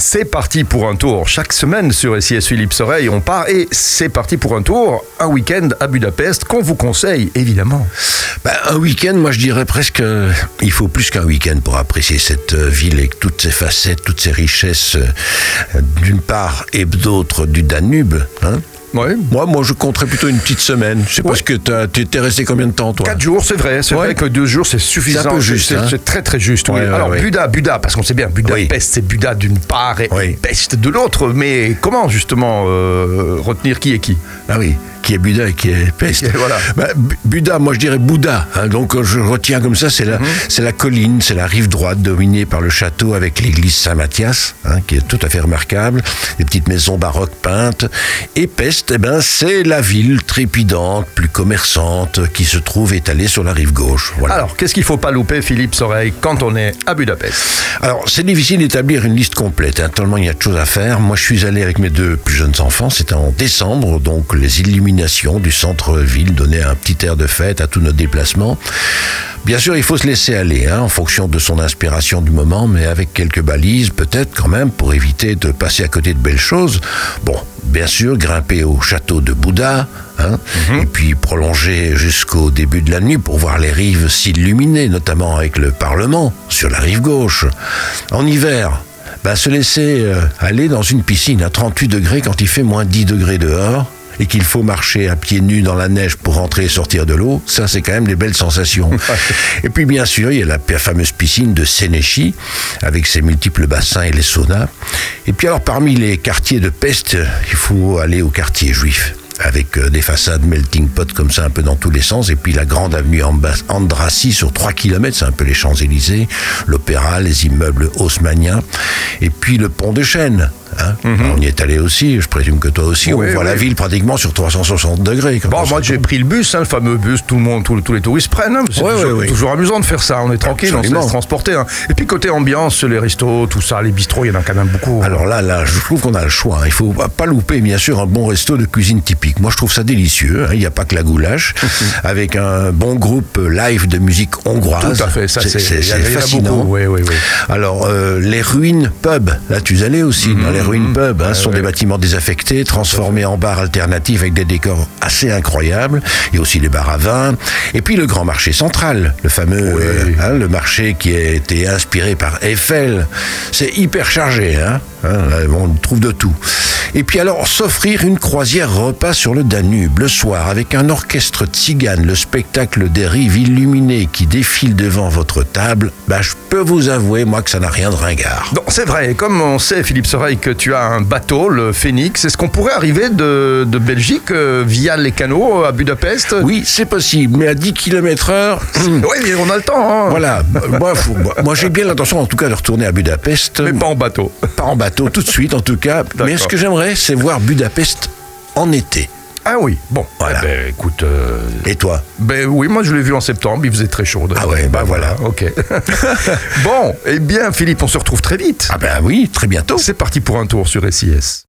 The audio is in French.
C'est parti pour un tour. Chaque semaine sur SIS Philippe Soreille, on part et c'est parti pour un tour. Un week-end à Budapest qu'on vous conseille, évidemment. Ben, un week-end, moi je dirais presque, euh, il faut plus qu'un week-end pour apprécier cette euh, ville avec toutes ses facettes, toutes ses richesses, euh, d'une part et d'autre du Danube. hein. Ouais. Moi, moi, je compterais plutôt une petite semaine. Je sais pas Ouais. ce que tu t'es resté combien de temps, toi Quatre jours, c'est vrai. C'est Ouais. vrai que deux jours, c'est suffisant. C'est un peu juste, C'est hein. c'est très très juste. oui. Alors. Buda, Buda, parce qu'on sait bien, Budapest, Oui. c'est Buda d'une part et Oui. Pest de l'autre. Mais comment justement euh, retenir qui est qui? Ah oui, qui est Buda et qui est peste. Et voilà. Bah, moi je dirais Bouddha. hein, donc euh, je retiens comme ça, c'est la, c'est la colline, c'est la rive droite dominée par le château avec l'église Saint-Mathias, hein, qui est tout à fait remarquable, des petites maisons baroques peintes. Et Pest, eh ben, c'est la ville trépidante, plus commerçante, qui se trouve étalée sur la rive gauche. Voilà. Alors, qu'est-ce qu'il faut pas louper, Philippe Soreille, quand on est à Budapest? Alors, c'est difficile d'établir une liste complète, hein, tellement il y a de choses à faire. Moi, je suis allé avec mes deux plus jeunes enfants, c'était en décembre, donc les illuminations du centre-ville donnaient un petit air de fête à tous nos déplacements. Bien sûr, il faut se laisser aller, hein, en fonction de son inspiration du moment, mais avec quelques balises, peut-être quand même, pour éviter de passer à côté de belles choses. Bon, bien sûr, grimper au château de Bouddha, hein, et puis prolonger jusqu'au début de la nuit pour voir les rives s'illuminer, notamment avec le Parlement, sur la rive gauche. En hiver, bah, se laisser euh, aller dans une piscine à 38 degrés quand il fait moins 10 degrés dehors et qu'il faut marcher à pieds nus dans la neige pour rentrer et sortir de l'eau, ça c'est quand même des belles sensations. et puis bien sûr, il y a la fameuse piscine de Sénéchi avec ses multiples bassins et les saunas. Et puis alors parmi les quartiers de Pest, il faut aller au quartier juif avec euh, des façades melting pot comme ça un peu dans tous les sens et puis la grande avenue Andrassy sur 3 km, c'est un peu les Champs-Élysées, l'opéra, les immeubles haussmanniens et puis le pont de Chêne. Hein. On y est allé aussi, je présume que toi aussi, Oui, on voit oui. la ville pratiquement sur 360 degrés. Bon, on moi j'ai pris le bus, hein, le fameux bus, tout le monde, tous, tous les touristes prennent. hein. C'est toujours, amusant de faire ça. On est tranquille, on se transporter. Et puis côté ambiance, les restos, tout ça, les bistrots, il y en a quand même beaucoup. Alors là, là, je trouve qu'on a le choix. Il faut pas- louper, bien sûr, un bon resto de cuisine typique. Moi, je trouve ça délicieux. Il n'y a pas que la goulash, avec un bon groupe live de musique hongroise. Tout à fait, ça c'est fascinant. beaucoup. Alors, euh, les ruines pub, là tu es allé aussi, dans les ruines pub, hein, ce sont des bâtiments désaffectés, transformés en bars alternatifs avec des décors assez incroyables, et aussi les bars à vin, et puis le grand marché central, le fameux, Oui. euh, hein, le marché qui a été inspiré par Eiffel. C'est hyper chargé, hein, on trouve de tout. Et puis alors, s'offrir une croisière repas sur le Danube, le soir, avec un orchestre tzigane, le spectacle des rives illuminées qui défilent devant votre table, bah, je peux vous avouer, moi, que ça n'a rien de ringard. Non, c'est vrai. Comme on sait, Philippe Soreille, que tu as un bateau, le Phoenix, est-ce qu'on pourrait arriver de, de Belgique euh, via les canaux à Budapest? Oui, c'est possible, mais à 10 km heure, Oui, mais on a le temps. hein. voilà. moi, faut- moi, moi, j'ai bien l'intention, en tout cas, de retourner à Budapest. Mais pas en bateau. Pas en bateau, tout de suite, en tout cas. Mais ce que j'aimerais, c'est voir Budapest en été. Ah oui, bon. Voilà. Eh ben, écoute, euh, Et toi ben oui, moi je l'ai vu en septembre, il faisait très chaud. Ah ouais, bah voilà. Ok. bon, eh bien Philippe, on se retrouve très vite. Ah ben oui, très bientôt. C'est parti pour un tour sur SIS.